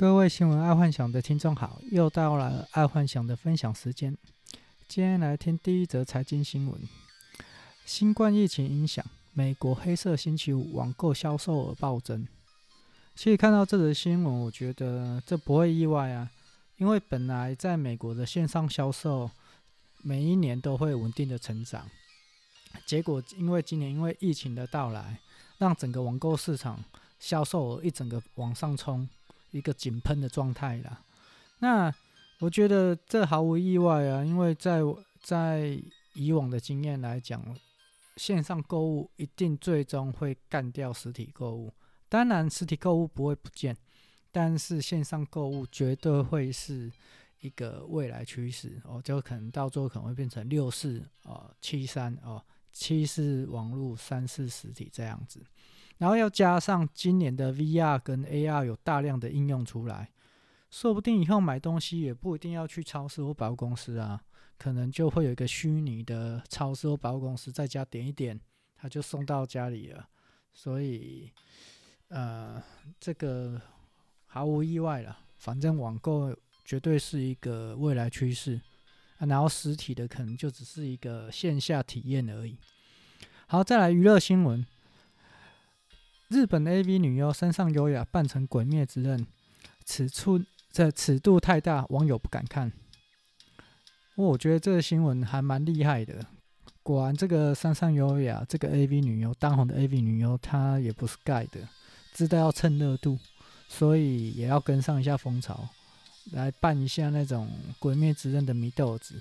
各位新闻爱幻想的听众好，又到了爱幻想的分享时间。今天来听第一则财经新闻：新冠疫情影响，美国黑色星期五网购销售额暴增。其实看到这则新闻，我觉得这不会意外啊，因为本来在美国的线上销售每一年都会稳定的成长，结果因为今年因为疫情的到来，让整个网购市场销售额一整个往上冲。一个井喷的状态啦，那我觉得这毫无意外啊，因为在在以往的经验来讲，线上购物一定最终会干掉实体购物。当然，实体购物不会不见，但是线上购物绝对会是一个未来趋势哦，就可能到最后可能会变成六四哦七三哦七是网络三四实体这样子。然后要加上今年的 VR 跟 AR 有大量的应用出来，说不定以后买东西也不一定要去超市或百货公司啊，可能就会有一个虚拟的超市或百货公司，在家点一点，它就送到家里了。所以，呃，这个毫无意外了，反正网购绝对是一个未来趋势，啊，然后实体的可能就只是一个线下体验而已。好，再来娱乐新闻。日本 AV 女优山上优雅扮成鬼灭之刃，尺寸这尺度太大，网友不敢看。我觉得这个新闻还蛮厉害的。果然，这个山上优雅这个 AV 女优，当红的 AV 女优，她也不是盖的，知道要蹭热度，所以也要跟上一下风潮，来扮一下那种鬼灭之刃的祢豆子。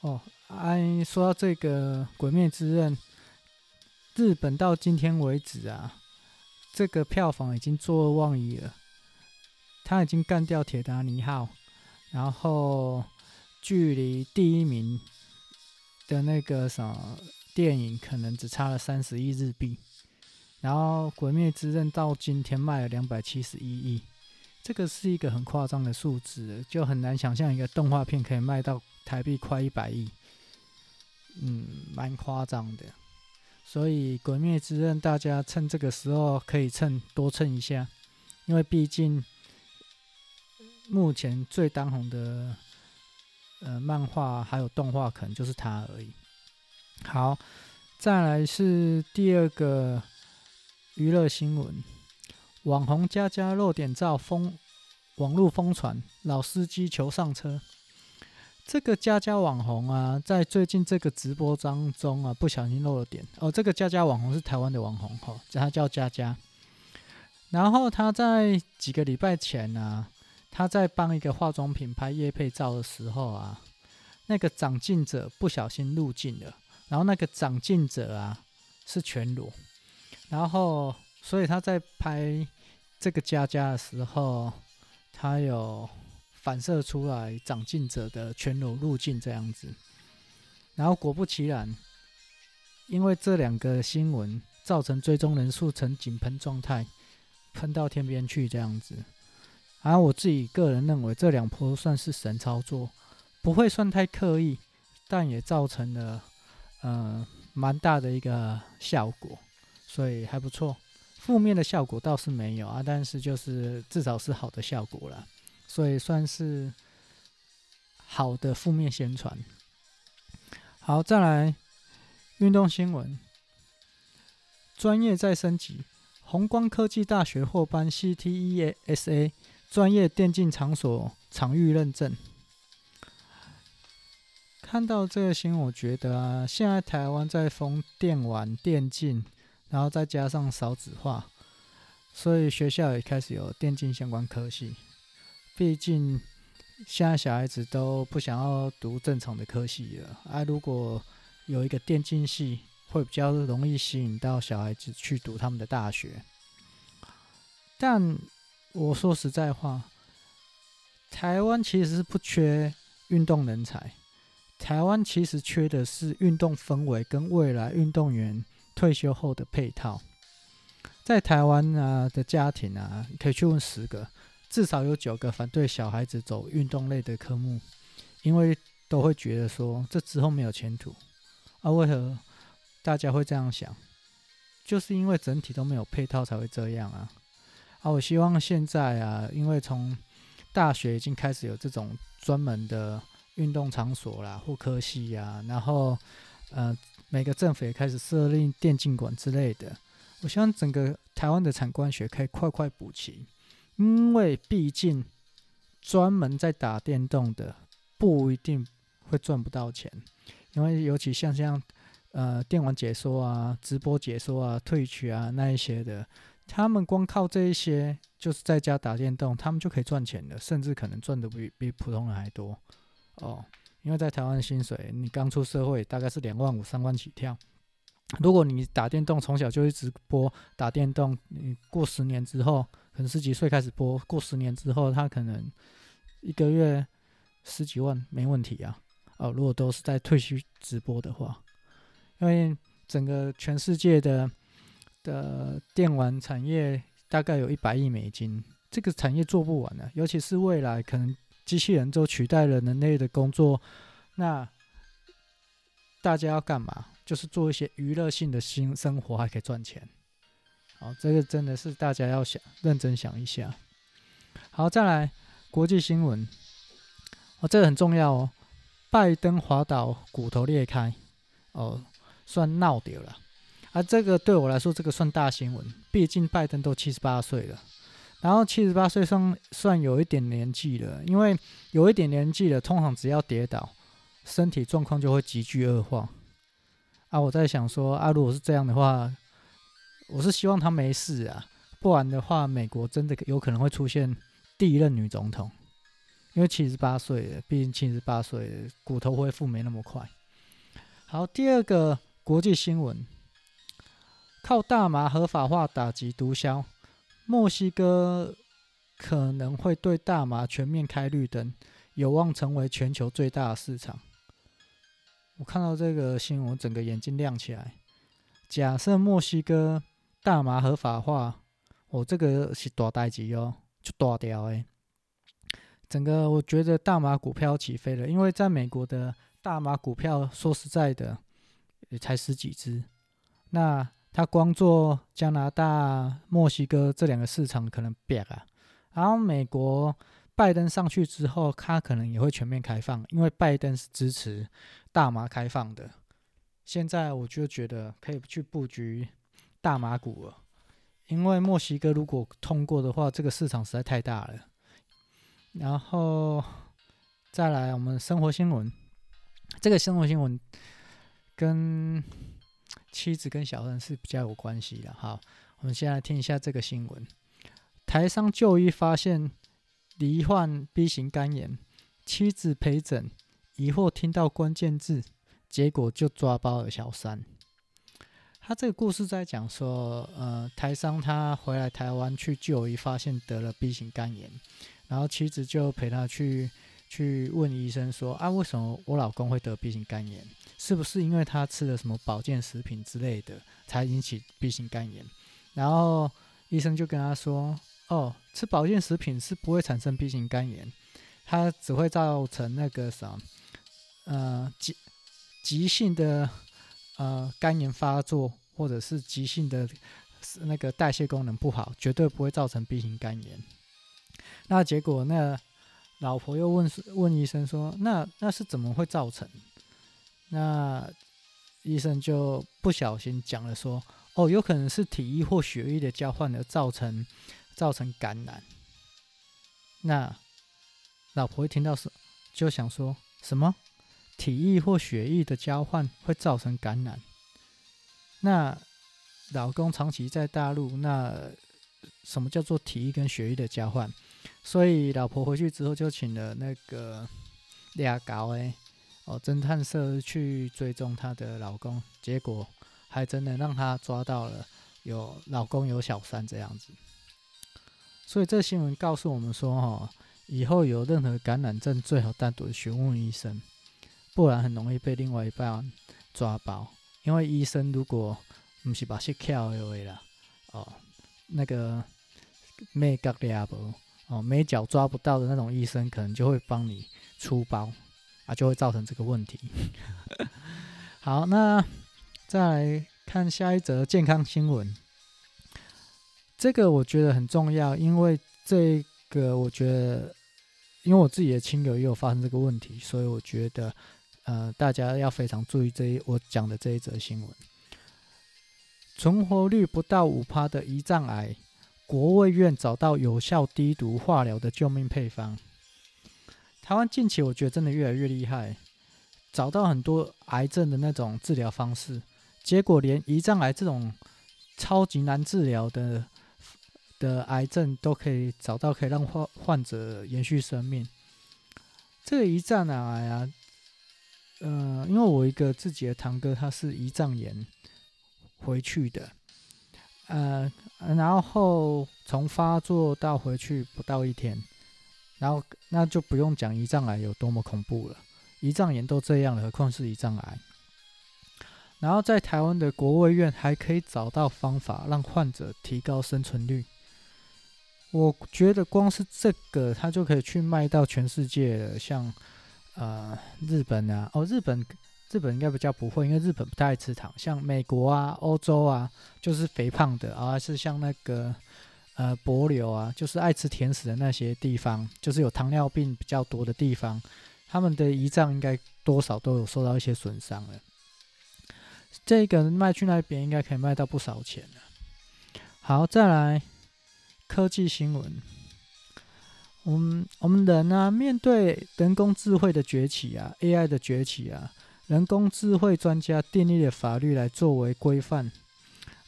哦，哎，说到这个鬼灭之刃。日本到今天为止啊，这个票房已经坐二望一了，他已经干掉《铁达尼号》，然后距离第一名的那个什么电影可能只差了三十亿日币，然后《鬼灭之刃》到今天卖了两百七十一亿，这个是一个很夸张的数字，就很难想象一个动画片可以卖到台币快一百亿，嗯，蛮夸张的。所以《鬼灭之刃》，大家趁这个时候可以趁多蹭一下，因为毕竟目前最当红的呃漫画还有动画，可能就是它而已。好，再来是第二个娱乐新闻：网红佳佳露点照疯，网络疯传，老司机求上车。这个佳佳网红啊，在最近这个直播当中啊，不小心漏了点哦。这个佳佳网红是台湾的网红哈，他叫佳佳。然后他在几个礼拜前啊，他在帮一个化妆品拍夜配照的时候啊，那个长镜者不小心入镜了，然后那个长镜者啊是全裸，然后所以他在拍这个佳佳的时候，他有。反射出来长进者的全裸路径这样子，然后果不其然，因为这两个新闻造成追踪人数呈井喷状态，喷到天边去这样子。然后我自己个人认为这两波算是神操作，不会算太刻意，但也造成了呃蛮大的一个效果，所以还不错。负面的效果倒是没有啊，但是就是至少是好的效果了。所以算是好的负面宣传。好，再来运动新闻，专业再升级，宏光科技大学获颁 CTESA 专业电竞场所场域认证。看到这个新闻，我觉得啊，现在台湾在封电玩电竞，然后再加上少子化，所以学校也开始有电竞相关科系。毕竟现在小孩子都不想要读正常的科系了啊！如果有一个电竞系，会比较容易吸引到小孩子去读他们的大学。但我说实在话，台湾其实是不缺运动人才，台湾其实缺的是运动氛围跟未来运动员退休后的配套。在台湾啊的家庭啊，可以去问十个。至少有九个反对小孩子走运动类的科目，因为都会觉得说这之后没有前途。啊，为何大家会这样想？就是因为整体都没有配套才会这样啊！啊，我希望现在啊，因为从大学已经开始有这种专门的运动场所啦，或科系呀，然后呃，每个政府也开始设立电竞馆之类的。我希望整个台湾的产官学可以快快补齐，因为毕竟专门在打电动的不一定会赚不到钱，因为尤其像像呃电玩解说啊、直播解说啊、Twitch 啊那一些的，他们光靠这一些就是在家打电动，他们就可以赚钱的，甚至可能赚的比比普通人还多哦。因为在台湾薪水，你刚出社会大概是两万五、三万起跳。如果你打电动，从小就一直播打电动，你过十年之后，可能十几岁开始播，过十年之后，他可能一个月十几万没问题啊。哦，如果都是在退休直播的话，因为整个全世界的的电玩产业大概有一百亿美金，这个产业做不完的，尤其是未来可能机器人都取代了人类的工作，那大家要干嘛？就是做一些娱乐性的新生活，还可以赚钱。好，这个真的是大家要想认真想一下。好，再来国际新闻，哦，这个很重要哦。拜登滑倒，骨头裂开，哦，算闹掉了。啊，这个对我来说，这个算大新闻。毕竟拜登都七十八岁了，然后七十八岁算算有一点年纪了。因为有一点年纪了，通常只要跌倒，身体状况就会急剧恶化。啊，我在想说，啊，如果是这样的话，我是希望他没事啊，不然的话，美国真的有可能会出现第一任女总统，因为七十八岁了，毕竟七十八岁，骨头恢复没那么快。好，第二个国际新闻，靠大麻合法化打击毒枭，墨西哥可能会对大麻全面开绿灯，有望成为全球最大的市场。我看到这个新闻，整个眼睛亮起来。假设墨西哥大麻合法化，我、这个是大代志哦，就大条诶。整个我觉得大麻股票起飞了，因为在美国的大麻股票，说实在的，也才十几只。那他光做加拿大、墨西哥这两个市场可能瘪了，然后美国。拜登上去之后，他可能也会全面开放，因为拜登是支持大麻开放的。现在我就觉得可以去布局大麻股了，因为墨西哥如果通过的话，这个市场实在太大了。然后再来我们生活新闻，这个生活新闻跟妻子跟小三是比较有关系的。好，我们先来听一下这个新闻：台商就医发现。罹患 B 型肝炎，妻子陪诊，疑惑听到关键字，结果就抓包了小三。他这个故事在讲说，呃，台商他回来台湾去就医，发现得了 B 型肝炎，然后妻子就陪他去去问医生说，啊，为什么我老公会得 B 型肝炎？是不是因为他吃了什么保健食品之类的才引起 B 型肝炎？然后医生就跟他说。哦，吃保健食品是不会产生 B 型肝炎，它只会造成那个啥，呃，急急性的呃肝炎发作，或者是急性的那个代谢功能不好，绝对不会造成 B 型肝炎。那结果，那老婆又问问医生说，那那是怎么会造成？那医生就不小心讲了说，哦，有可能是体液或血液的交换而造成。造成感染，那老婆一听到是就想说什么体液或血液的交换会造成感染？那老公长期在大陆，那什么叫做体育跟血液的交换？所以老婆回去之后就请了那个俩高哎哦侦探社去追踪她的老公，结果还真的让她抓到了有老公有小三这样子。所以这新闻告诉我们说，哈，以后有任何感染症，最好单独询问医生，不然很容易被另外一半抓包。因为医生如果不是把戏跳的啦，哦，那个没角抓不，哦，没脚抓不到的那种医生，可能就会帮你出包，啊，就会造成这个问题。好，那再来看下一则健康新闻。这个我觉得很重要，因为这个我觉得，因为我自己的亲友也有发生这个问题，所以我觉得，呃，大家要非常注意这一我讲的这一则新闻。存活率不到五趴的胰脏癌，国卫院找到有效低毒化疗的救命配方。台湾近期我觉得真的越来越厉害，找到很多癌症的那种治疗方式，结果连胰脏癌这种超级难治疗的。的癌症都可以找到可以让患患者延续生命。这个胰脏癌啊，呃，因为我一个自己的堂哥他是胰脏炎回去的，呃，然后从发作到回去不到一天，然后那就不用讲胰脏癌有多么恐怖了，胰脏炎都这样了，何况是胰脏癌？然后在台湾的国卫院还可以找到方法让患者提高生存率。我觉得光是这个，他就可以去卖到全世界了，像呃日本啊，哦日本日本应该比较不会，因为日本不太爱吃糖。像美国啊、欧洲啊，就是肥胖的，啊、是像那个呃帛琉啊，就是爱吃甜食的那些地方，就是有糖尿病比较多的地方，他们的胰脏应该多少都有受到一些损伤了。这个卖去那边应该可以卖到不少钱了。好，再来。科技新闻，我们我们人呢、啊，面对人工智慧的崛起啊，AI 的崛起啊，人工智慧专家订立了法律来作为规范。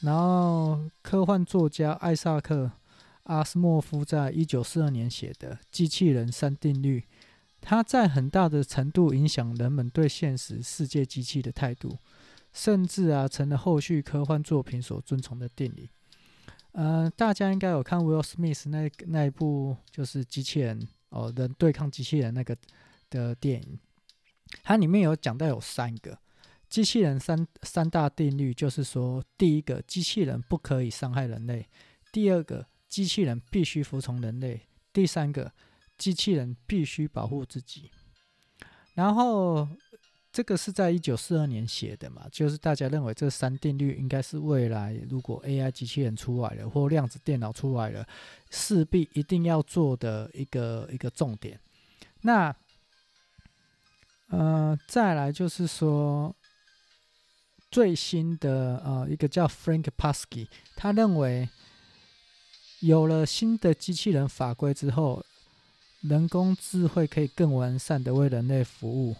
然后，科幻作家艾萨克·阿斯莫夫在一九四二年写的《机器人三定律》，它在很大的程度影响人们对现实世界机器的态度，甚至啊，成了后续科幻作品所遵从的定理。呃，大家应该有看 Will Smith 那那一部，就是机器人哦，人对抗机器人那个的电影。它里面有讲到有三个机器人三三大定律，就是说，第一个，机器人不可以伤害人类；第二个，机器人必须服从人类；第三个，机器人必须保护自己。然后。这个是在一九四二年写的嘛，就是大家认为这三定律应该是未来如果 AI 机器人出来了，或量子电脑出来了，势必一定要做的一个一个重点。那，呃，再来就是说，最新的呃一个叫 Frank Paskey，他认为有了新的机器人法规之后，人工智慧可以更完善的为人类服务。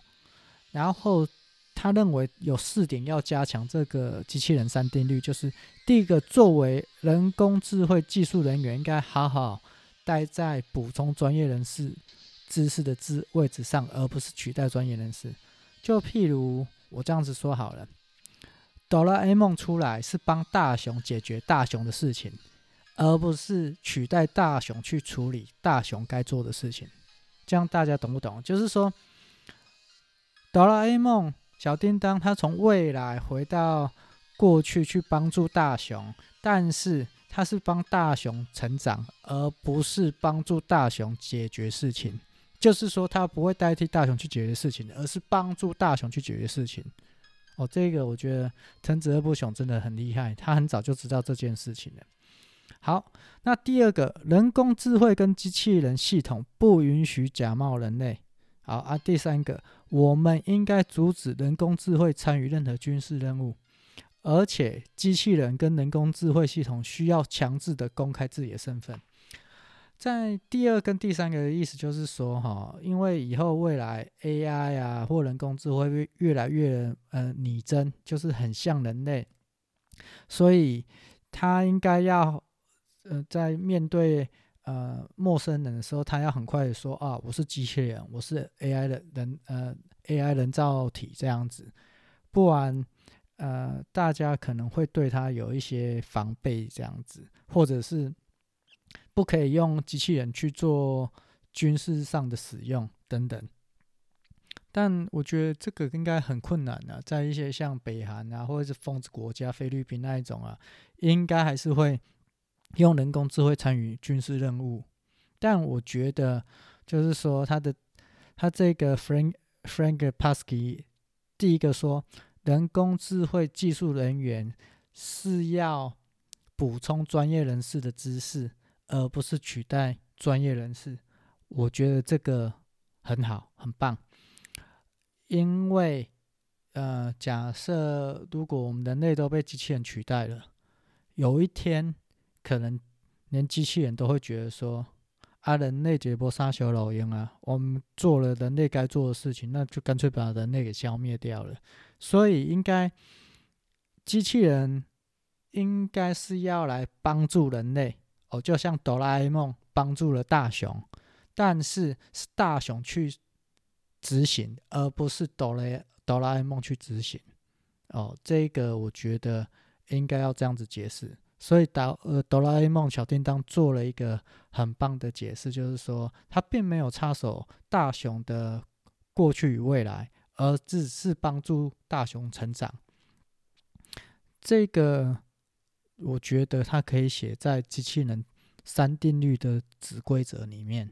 然后他认为有四点要加强这个机器人三定律，就是第一个，作为人工智慧技术人员，应该好好待在补充专业人士知识的位位置上，而不是取代专业人士。就譬如我这样子说好了，哆啦 A 梦出来是帮大雄解决大雄的事情，而不是取代大雄去处理大雄该做的事情。这样大家懂不懂？就是说。哆啦 A 梦小叮当，他从未来回到过去去帮助大雄，但是他是帮大雄成长，而不是帮助大雄解决事情。就是说，他不会代替大雄去解决事情，而是帮助大雄去解决事情。哦，这个我觉得藤子不雄真的很厉害，他很早就知道这件事情了。好，那第二个，人工智慧跟机器人系统不允许假冒人类。好啊，第三个，我们应该阻止人工智慧参与任何军事任务，而且机器人跟人工智慧系统需要强制的公开自己的身份。在第二跟第三个的意思就是说，哈，因为以后未来 AI 啊或人工智慧会越来越呃拟真，就是很像人类，所以他应该要呃在面对。呃，陌生人的时候，他要很快的说啊，我是机器人，我是 AI 的人，呃，AI 人造体这样子，不然，呃，大家可能会对他有一些防备这样子，或者是不可以用机器人去做军事上的使用等等。但我觉得这个应该很困难啊，在一些像北韩啊，或者是疯子国家菲律宾那一种啊，应该还是会。用人工智慧参与军事任务，但我觉得就是说，他的他这个 Frank Frank Paskey 第一个说，人工智慧技术人员是要补充专业人士的知识，而不是取代专业人士。我觉得这个很好，很棒。因为，呃，假设如果我们人类都被机器人取代了，有一天可能连机器人都会觉得说：“啊，人类这波杀小老鹰啊，我们做了人类该做的事情，那就干脆把人类给消灭掉了。”所以，应该机器人。应该是要来帮助人类哦，就像哆啦 A 梦帮助了大雄，但是是大雄去执行，而不是哆啦哆啦 A 梦去执行哦。这个我觉得应该要这样子解释。所以哆呃哆啦 A 梦小叮当做了一个很棒的解释，就是说他并没有插手大雄的过去与未来，而只是帮助大雄成长。这个。我觉得它可以写在机器人三定律的子规则里面。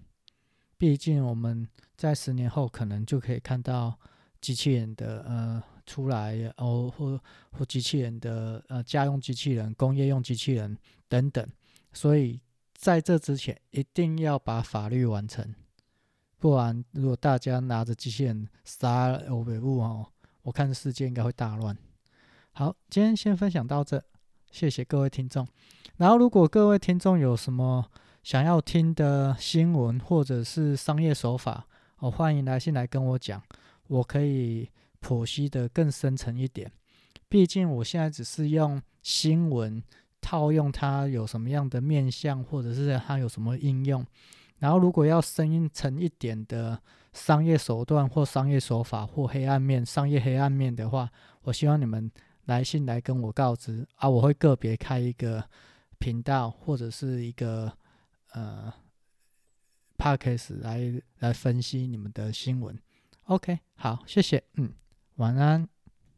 毕竟我们在十年后可能就可以看到机器人的呃出来哦，或或机器人的呃家用机器人、工业用机器人等等。所以在这之前，一定要把法律完成，不然如果大家拿着机器人杀欧北部哦，我看世界应该会大乱。好，今天先分享到这。谢谢各位听众。然后，如果各位听众有什么想要听的新闻或者是商业手法，哦，欢迎来信来跟我讲，我可以剖析得更深层一点。毕竟我现在只是用新闻套用它有什么样的面向，或者是它有什么应用。然后，如果要深层一点的商业手段或商业手法或黑暗面、商业黑暗面的话，我希望你们。来信来跟我告知啊，我会个别开一个频道或者是一个呃 podcast 来来分析你们的新闻。OK，好，谢谢，嗯，晚安。